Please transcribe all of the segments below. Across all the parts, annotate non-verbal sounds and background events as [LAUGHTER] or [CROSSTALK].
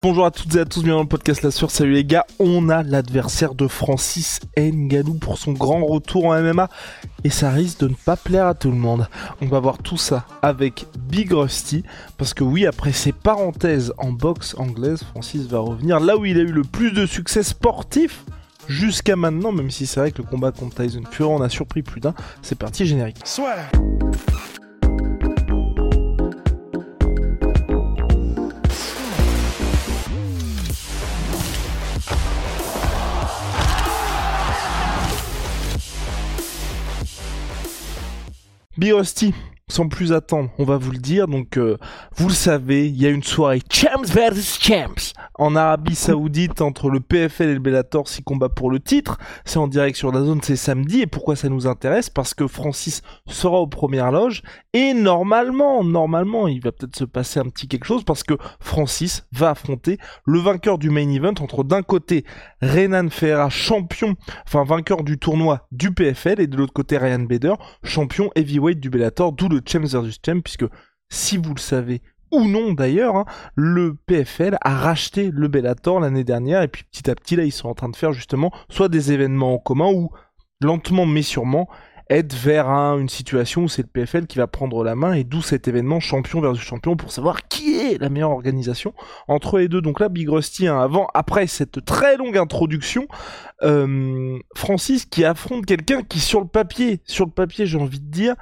Bonjour à toutes et à tous, bienvenue dans le podcast La Sueur. Salut les gars, on a l'adversaire de Francis Ngannou pour son grand retour en MMA et ça risque de ne pas plaire à tout le monde. On va voir tout ça avec Big Rusty parce que oui, après ces parenthèses en boxe anglaise, Francis va revenir là où il a eu le plus de succès sportif jusqu'à maintenant, même si c'est vrai que le combat contre Tyson Fury en a surpris plus d'un. C'est parti générique. Soit. Big Rusty, sans plus attendre, on va vous le dire. Donc, euh, vous le savez, il y a une soirée Champs vs Champs en Arabie Saoudite entre le PFL et le Bellator, six combats pour le titre. C'est en direct sur la zone, c'est samedi. Et pourquoi ça nous intéresse? Parce que Francis sera aux premières loges et normalement, normalement, il va peut-être se passer un petit quelque chose parce que Francis va affronter le vainqueur du main event entre d'un côté Renan Ferreira, champion, enfin vainqueur du tournoi du PFL, et de l'autre côté Ryan Bader, champion heavyweight du Bellator, d'où le Vs Champs, puisque si vous le savez, ou non d'ailleurs, hein, le PFL a racheté le Bellator l'année dernière et puis petit à petit là ils sont en train de faire justement soit des événements en commun ou lentement mais sûrement être vers une situation où c'est le PFL qui va prendre la main et d'où cet événement champion versus champion pour savoir qui est la meilleure organisation entre les deux. Donc là, Big Rusty, hein, avant, après cette très longue introduction, euh, Francis qui affronte quelqu'un qui sur le papier, sur le papier, j'ai envie de dire,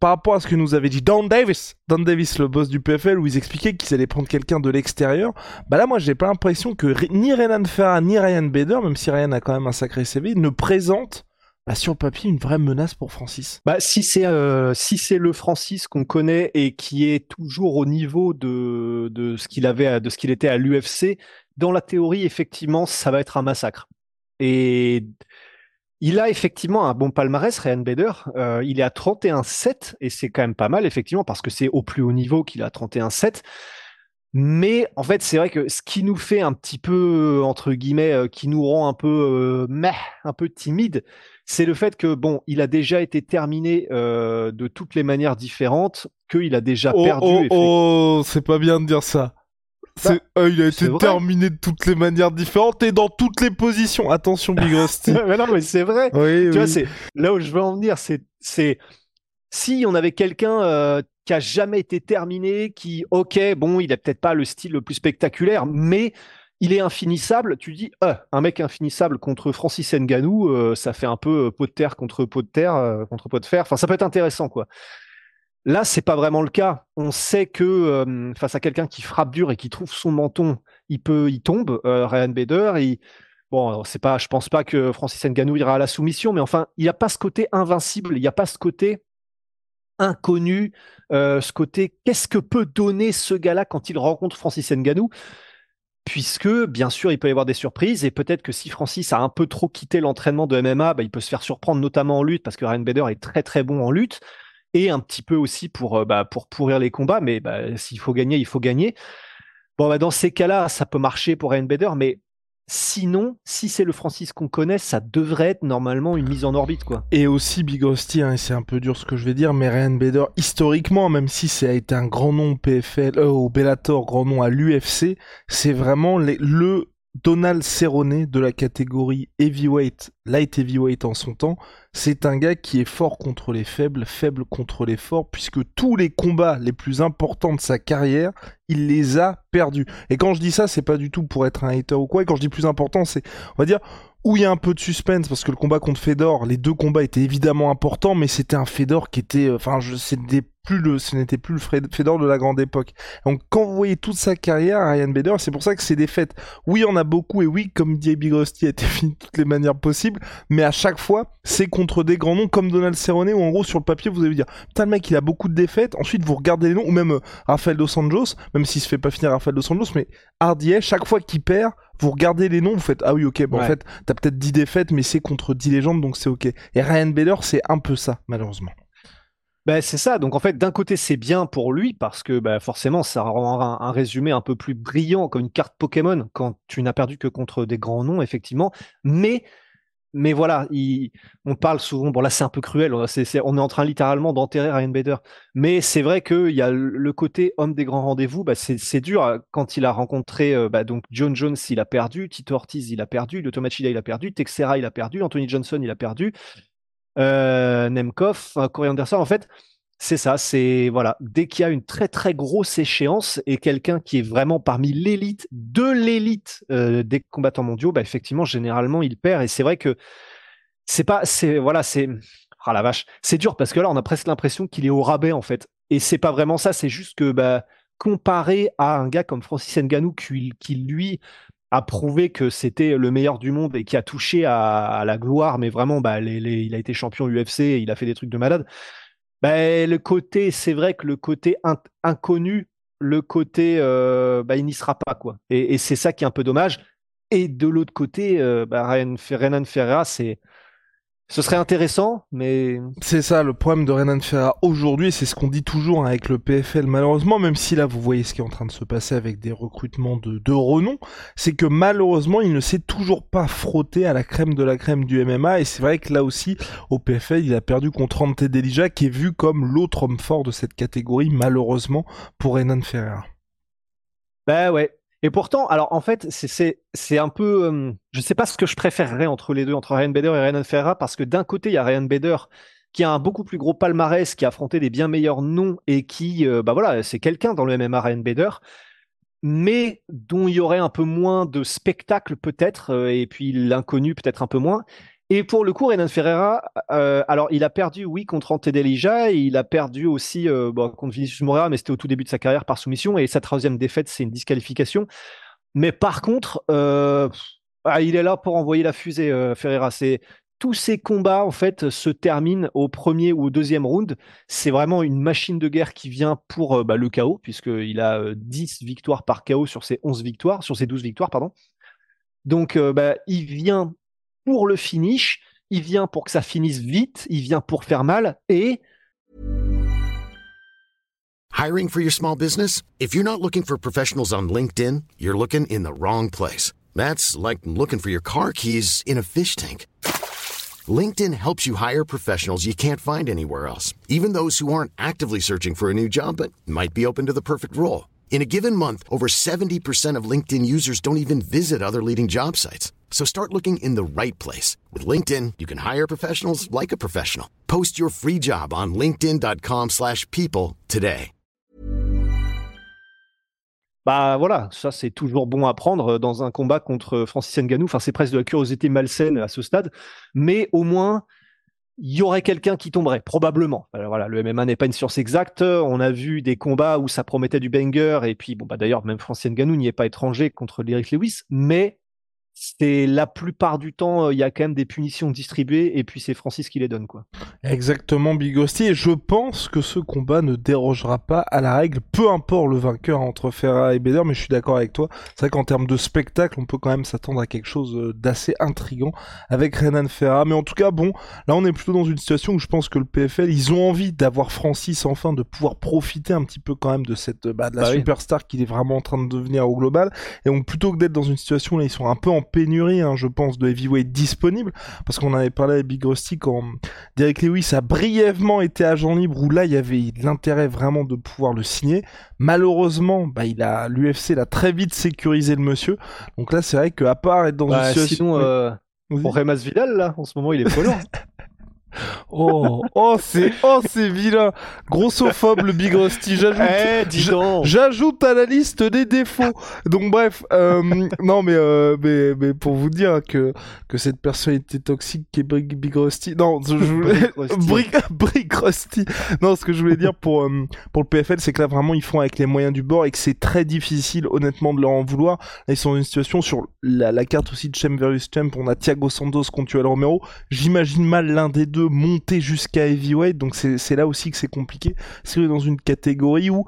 par rapport à ce que nous avait dit Don Davis, Don Davis, le boss du PFL, où ils expliquaient qu'ils allaient prendre quelqu'un de l'extérieur, bah là, moi, j'ai pas l'impression que ni Renan Ferra ni Ryan Bader, même si Ryan a quand même un sacré CV, ne présentent bah, sur papier une vraie menace pour Francis. Bah, si c'est euh, si c'est le Francis qu'on connaît et qui est toujours au niveau de, de ce qu'il avait de ce qu'il était à l'UFC, dans la théorie effectivement ça va être un massacre. Et il a effectivement un bon palmarès, Ryan Bader. Euh, il est à 31-7 et c'est quand même pas mal, effectivement, parce que c'est au plus haut niveau qu'il a 31-7. Mais en fait, c'est vrai que ce qui nous fait un petit peu, entre guillemets, euh, qui nous rend un peu, euh, meh, un peu timide, c'est le fait que, bon, il a déjà été terminé euh, de toutes les manières différentes, qu'il a déjà oh, perdu. Oh, oh, c'est pas bien de dire ça. Bah, euh, il a été terminé de toutes les manières différentes et dans toutes les positions. Attention, Big [LAUGHS] Rusty. mais non, mais c'est vrai. Oui, tu oui. vois, c'est là où je veux en venir. C'est, c'est si on avait quelqu'un euh, qui a jamais été terminé, qui, ok, bon, il a peut-être pas le style le plus spectaculaire, mais il est infinissable. Tu dis, euh, un mec infinissable contre Francis Ngannou, euh, ça fait un peu pot de terre contre pot de terre euh, contre pot de fer. Enfin, ça peut être intéressant, quoi. Là, c'est pas vraiment le cas. On sait que euh, face à quelqu'un qui frappe dur et qui trouve son menton, il peut, il tombe. Euh, Ryan Bader, il... bon, c'est pas, je pense pas que Francis Ngannou ira à la soumission, mais enfin, il n'y a pas ce côté invincible, il n'y a pas ce côté inconnu, euh, ce côté qu'est-ce que peut donner ce gars-là quand il rencontre Francis Ngannou? Puisque bien sûr il peut y avoir des surprises et peut-être que si Francis a un peu trop quitté l'entraînement de MMA, bah, il peut se faire surprendre notamment en lutte parce que Ryan Bader est très très bon en lutte et un petit peu aussi pour, euh, bah, pour pourrir les combats, mais bah, s'il faut gagner, il faut gagner. Bon, bah, dans ces cas-là, ça peut marcher pour Ryan Bader, mais sinon, si c'est le Francis qu'on connaît, ça devrait être normalement une mise en orbite, quoi. Et aussi Big Rusty, hein, et c'est un peu dur ce que je vais dire, mais Ryan Bader, historiquement, même si ça a été un grand nom au PFL, euh, au Bellator, grand nom à l'UFC, c'est vraiment le Donald Cerrone de la catégorie heavyweight, light heavyweight en son temps, c'est un gars qui est fort contre les faibles, faible contre les forts, puisque tous les combats les plus importants de sa carrière, il les a perdus. Et quand je dis ça, c'est pas du tout pour être un hater ou quoi, et quand je dis plus important, c'est, on va dire, où il y a un peu de suspense, parce que le combat contre Fedor, les deux combats étaient évidemment importants, mais c'était un Fedor qui était, euh, enfin, je, c'est des plus le, ce n'était plus le Fedor de la grande époque. Donc quand vous voyez toute sa carrière, Ryan Bader, c'est pour ça que c'est des fêtes. Oui, on a beaucoup et oui, comme dit Big Rusty, a été [LAUGHS] fini de toutes les manières possibles, mais à chaque fois, c'est contre des grands noms comme Donald Cerrone où en gros sur le papier vous allez dire, putain le mec il a beaucoup de défaites. Ensuite vous regardez les noms ou même euh, Rafael dos Anjos, même s'il se fait pas finir Rafael dos Anjos, mais Hardier, chaque fois qu'il perd, vous regardez les noms, vous faites ah oui ok, bon en fait t'as peut-être 10 défaites, mais c'est contre 10 légendes donc c'est ok. Et Ryan Bader c'est un peu ça malheureusement. Ben, c'est ça. Donc en fait, d'un côté, c'est bien pour lui parce que bah, forcément, ça rend un, résumé un peu plus brillant comme une carte Pokémon quand tu n'as perdu que contre des grands noms, effectivement. Mais mais voilà, on parle souvent. Bon là, c'est un peu cruel. On, est, on est en train littéralement d'enterrer Ryan Bader. Mais c'est vrai qu'il y a le côté homme des grands rendez-vous. Bah, c'est dur euh, quand il a rencontré bah, donc John Jones, il a perdu, Tito Ortiz, il a perdu, Le Tomachida, il a perdu, Texera, il a perdu, Anthony Johnson, il a perdu Nemkov, Corey Anderson. En fait, c'est ça. C'est voilà, dès qu'il y a une très très grosse échéance et quelqu'un qui est vraiment parmi l'élite de l'élite euh, des combattants mondiaux, bah effectivement, généralement, il perd. Et c'est vrai que c'est pas, c'est voilà, c'est ah la vache, c'est dur parce que là, on a presque l'impression qu'il est au rabais en fait. Et c'est pas vraiment ça. C'est juste que bah comparé à un gars comme Francis Ngannou qui lui a prouvé que c'était le meilleur du monde et qui a touché à, la gloire, mais vraiment, bah, il a été champion UFC, et il a fait des trucs de malade. Bah, le côté, c'est vrai que le côté inconnu, le côté, euh, bah, il n'y sera pas quoi. Et, c'est ça qui est un peu dommage. Et de l'autre côté, euh, Renan Ferreira, c'est ce serait intéressant, mais... C'est ça, le problème de Renan Ferra aujourd'hui, c'est ce qu'on dit toujours hein, avec le PFL, malheureusement, même si là, vous voyez ce qui est en train de se passer avec des recrutements de, de renom, c'est que malheureusement, il ne s'est toujours pas frotté à la crème de la crème du MMA, et c'est vrai que là aussi, au PFL, il a perdu contre Ante Delija, qui est vu comme l'autre homme fort de cette catégorie, malheureusement, pour Renan Ferreira. Bah ouais, et pourtant, alors en fait, c'est un peu, euh, je sais pas ce que je préférerais entre les deux, entre Ryan Bader et Ryan Ferra, parce que d'un côté, il y a Ryan Bader qui a un beaucoup plus gros palmarès, qui a affronté des bien meilleurs noms et qui, euh, bah voilà, c'est quelqu'un dans le MMA Ryan Bader, mais dont il y aurait un peu moins de spectacle peut-être, euh, et puis l'inconnu peut-être un peu moins. Et pour le coup, Renan Ferreira, euh, alors il a perdu, oui, contre Ante Delija, et il a perdu aussi euh, bon, contre Vinicius Moreira, mais c'était au tout début de sa carrière par soumission, et sa troisième défaite, c'est une disqualification. Mais par contre, euh, ah, il est là pour envoyer la fusée, Ferreira. Tous ces combats en fait se terminent au premier ou au deuxième round. C'est vraiment une machine de guerre qui vient pour bah, le chaos, puisqu'il a 10 victoires par chaos sur ses 11 victoires, sur ses 12 victoires, pardon. Donc, bah, il vient pour le finish, il vient pour que ça finisse vite, il vient pour faire mal et Hiring for your small business? If you're not looking for professionals on LinkedIn, you're looking in the wrong place. That's like looking for your car keys in a fish tank. LinkedIn helps you hire professionals you can't find anywhere else, even those who aren't actively searching for a new job but might be open to the perfect role. In a given month, over 70% of LinkedIn users don't even visit other leading job sites. So start looking in the right place. With LinkedIn, you can hire professionals like a professional. Post your free job on linkedin.com slash people today. Bah voilà, ça c'est toujours bon à prendre euh, dans un combat contre Francis Ngannou. Enfin, c'est presque de la curiosité malsaine à ce stade. Mais au moins, il y aurait quelqu'un qui tomberait, probablement. Voilà, le MMA n'est pas une science exacte. On a vu des combats où ça promettait du banger, et puis bon bah d'ailleurs même Francis Ngannou n'y est pas étranger contre Derrick Lewis, mais c'est la plupart du temps, euh, il y a quand même des punitions distribuées et puis c'est Francis qui les donne, quoi. Exactement, Bigosti. Et je pense que ce combat ne dérogera pas à la règle, peu importe le vainqueur entre Ferra et Bader, mais je suis d'accord avec toi. C'est vrai qu'en termes de spectacle, on peut quand même s'attendre à quelque chose euh, d'assez intrigant avec Renan Ferra. Mais en tout cas, bon, là on est plutôt dans une situation où je pense que le PFL, ils ont envie d'avoir Francis enfin, de pouvoir profiter un petit peu quand même de cette, bah, de la bah superstar qu'il est vraiment en train de devenir au global. Et donc plutôt que d'être dans une situation où ils sont un peu en pénurie, hein, je pense, de heavyweight disponible, parce qu'on avait parlé avec Big Rusty quand Derek Lewis a brièvement été agent libre, où là, il y avait l'intérêt vraiment de pouvoir le signer. Malheureusement, bah, il a, l'UFC l'a très vite sécurisé le monsieur. Donc là, c'est vrai qu'à part être dans bah, une situation... Sinon, euh, pour Remas Vidal, là, en ce moment, il est prenant. [LAUGHS] Oh, oh, c'est, oh, c'est vilain. Grossophobe, le Big Rusty. J'ajoute, Eh, j'ajoute à la liste des défauts. Donc, bref, euh, non, mais, euh, mais, mais pour vous dire que, que cette personnalité toxique qui est Big, Big Rusty. Non, je, [LAUGHS] voulais, Rusty. Non, ce que je voulais dire pour, euh, pour le PFL, c'est que là, vraiment, ils font avec les moyens du bord et que c'est très difficile, honnêtement, de leur en vouloir. Là, ils sont dans une situation sur la, la carte aussi de Champ versus Champ. On a Thiago Santos contre Romero. J'imagine mal l'un des deux monter jusqu'à heavyweight, donc c'est là aussi que c'est compliqué. C'est dans une catégorie où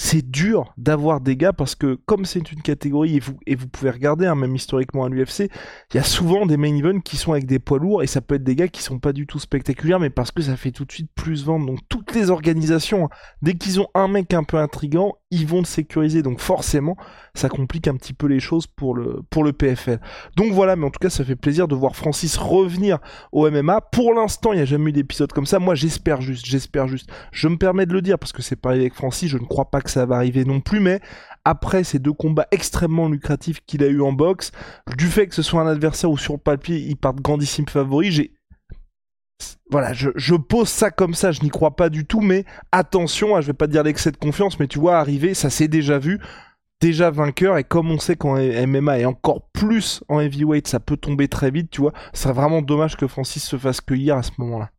c'est dur d'avoir des gars? Parce que comme c'est une catégorie et vous et vous pouvez regarder hein, même historiquement à l'UFC, il y a souvent des main events qui sont avec des poids lourds et ça peut être des gars qui sont pas du tout spectaculaires mais parce que ça fait tout de suite plus vendre. Donc toutes les organisations hein, dès qu'ils ont un mec un peu intrigant, ils vont le sécuriser. Donc forcément, ça complique un petit peu les choses pour le pour le PFL. Donc voilà, mais en tout cas, ça fait plaisir de voir Francis revenir au MMA. Pour l'instant, il n'y a jamais eu d'épisode comme ça. Moi, j'espère juste, j'espère juste. Je me permets de le dire parce que c'est pareil avec Francis. Je ne crois pas que ça va arriver non plus, mais après ces deux combats extrêmement lucratifs qu'il a eu en boxe, du fait que ce soit un adversaire où sur le papier il parte grandissime favori, j'ai voilà, je, pose ça comme ça, je n'y crois pas du tout, mais attention, hein, je vais pas dire l'excès de confiance, mais tu vois, arriver, ça s'est déjà vu, déjà vainqueur, et comme on sait qu'en MMA et encore plus en heavyweight, ça peut tomber très vite, tu vois, ce serait vraiment dommage que Francis se fasse cueillir à ce moment-là.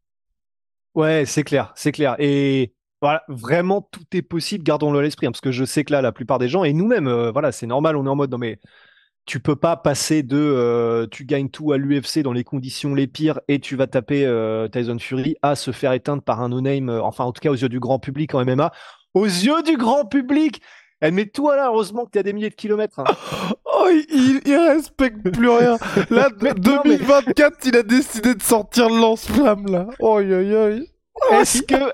Ouais, c'est clair, c'est clair. Et voilà, vraiment, tout est possible, gardons-le à l'esprit, hein, parce que je sais que là, la plupart des gens, et nous-mêmes, euh, voilà, c'est normal, on est en mode, non mais tu peux pas passer de euh, tu gagnes tout à l'UFC dans les conditions les pires et tu vas taper euh, Tyson Fury à se faire éteindre par un no-name, euh, enfin en tout cas aux yeux du grand public en MMA. Aux yeux du grand public Eh, Mais toi là, heureusement que tu as des milliers de kilomètres. hein. [LAUGHS] Oh, il, il respecte plus rien. Là, [LAUGHS] Mais- non, mais- 2024, il a décidé de sortir le lance-flamme, là. Oi, oi. [LAUGHS] Est-ce que,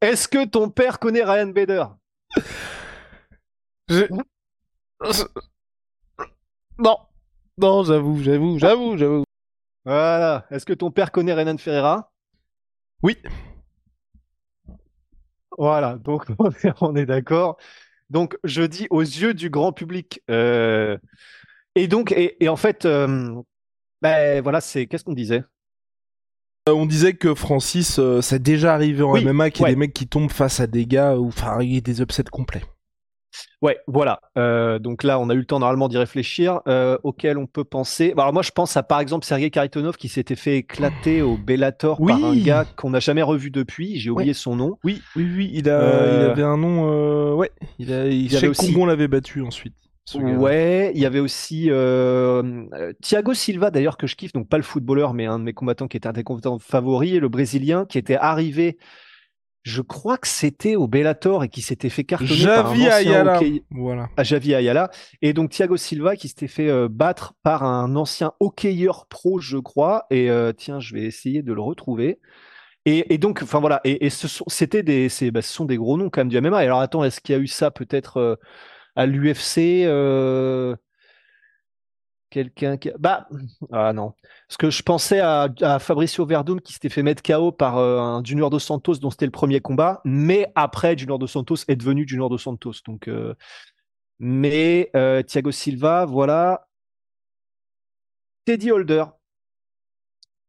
est-ce que ton père connaît Ryan Bader? Je- je- Non. Non, j'avoue, j'avoue, j'avoue, j'avoue. Voilà. Est-ce que ton père connaît Renan Ferreira? Oui. Voilà, donc [LAUGHS] on est, on est d'accord. Donc je dis aux yeux du grand public. euh, Et donc, et, et en fait, euh, ben voilà, c'est qu'est-ce qu'on disait? Euh, on disait que Francis, euh, ça a déjà arrivé en Oui, MMA, qu'il y a ouais. des mecs qui tombent face à des gars où, enfin, il y a des upsets complets. Ouais, voilà. Euh, donc là, on a eu le temps normalement d'y réfléchir. Euh, auquel on peut penser. Bah, alors moi, je pense à par exemple Sergei Karitonov qui s'était fait éclater au Bellator par un gars qu'on n'a jamais revu depuis. J'ai oublié son nom. Oui, oui, oui, il a, Euh, il avait un nom, ouais, il a, il, avait aussi- l'avait battu ensuite. Ouais, il y avait aussi euh, Thiago Silva d'ailleurs que je kiffe, donc pas le footballeur, mais un de mes combattants qui était un des combattants favoris, le Brésilien qui était arrivé, je crois que c'était au Bellator et qui s'était fait cartonner par un ancien Ayala. hockey- Voilà. à Javi Ayala, et donc Thiago Silva qui s'était fait euh, battre par un ancien hockeyeur pro, je crois, et euh, tiens, je vais essayer de le retrouver. Et, et donc, enfin voilà, et, et ce sont, c'était des, bah, ce sont des gros noms quand même du MMA. Et alors attends, est-ce qu'il y a eu ça peut-être euh, à l'UFC Quelqu'un qui, bah, ah non, parce que je pensais à, à Fabricio Verdun qui s'était fait mettre KO par euh, un Junior dos Santos dont c'était le premier combat, mais après Junior dos Santos est devenu Junior dos Santos, donc. euh, mais euh, Thiago Silva, voilà. Teddy Holder.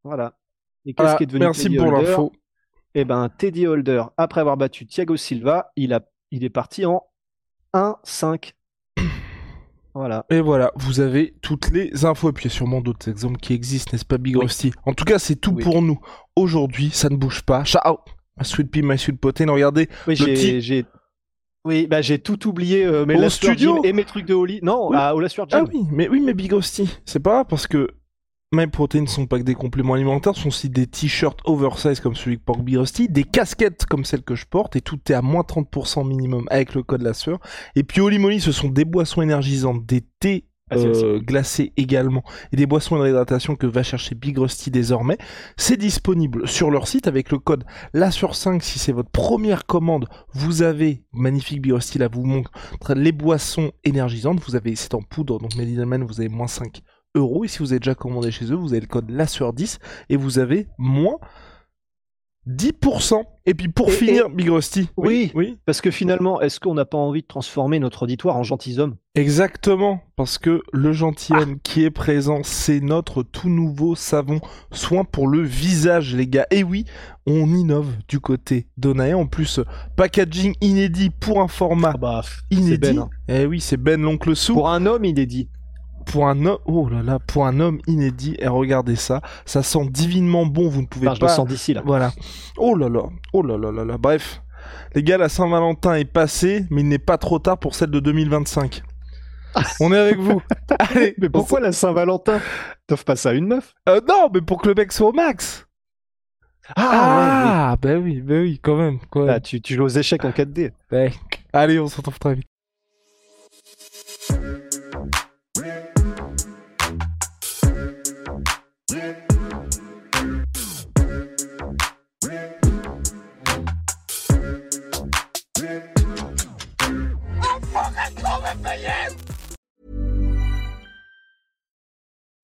Voilà. Et qu'est-ce qui est devenu merci Teddy pour l'info. Eh ben, Teddy Holder, après avoir battu Thiago Silva, il, a, il est parti en 1-5. Voilà. Et voilà, vous avez toutes les infos. Et puis il y a sûrement d'autres exemples qui existent, n'est-ce pas, Big Oui. Rusty? En tout cas, c'est tout Oui. pour nous. Aujourd'hui, ça ne bouge pas. Ciao My sweet pea, my sweet protein. Regardez, Oui, Le j'ai, oui, bah, j'ai tout oublié, euh, Au Word studio et mes trucs de Oli. Non, Oui. à, Last Word Ah oui, mais oui, mais Big Rusty, c'est pas grave parce que My Protein ne sont pas que des compléments alimentaires, ce sont aussi des t-shirts oversize comme celui que porte Big Rusty, des casquettes comme celle que je porte et tout est à moins 30% minimum avec le code la sueur. Et puis Holy Moly, ce sont des boissons énergisantes, des thés vas-y. euh, glacés également et des boissons de réhydratation que va chercher Big Rusty désormais. C'est disponible sur leur site avec le code la sur 5 si c'est votre première commande. Vous avez magnifique Big Rusty là vous montre les boissons énergisantes. Vous avez c'est en poudre donc Mediterranean vous avez moins 5 euros et si vous avez déjà commandé chez eux vous avez le code la sur 10 et vous avez moins 10%. Et puis pour Et- finir, Big Rusty. Oui. oui. Parce que finalement, est-ce qu'on n'a pas envie de transformer notre auditoire en gentilshommes Exactement, parce que le gentilhomme qui est présent, c'est notre tout nouveau savon soin pour le visage, les gars. Et oui, on innove du côté d'Onae. En plus, packaging inédit pour un format Ah bah, inédit. Ben. hein. Eh oui, c'est Ben l'oncle Sou. Pour un homme, il est dit. Pour un homme, oh là là, pour un homme inédit. Et regardez ça, ça sent divinement bon. Vous ne pouvez Enfin, je le pas. sens d'ici là. Voilà. Oh là là, oh là là là là. Bref, les gars, la Saint-Valentin est passée, mais il n'est pas trop tard pour celle de 2025. [LAUGHS] On est avec vous. Allez, Mais pourquoi la Saint-Valentin? T'offres pas ça à une meuf? Euh, non, mais pour que le mec soit au max. Ah, ben oui, ben oui, quand même. Quand oui. même. Ah, tu, tu joues aux échecs en 4D. Ouais. Allez, on se retrouve très vite.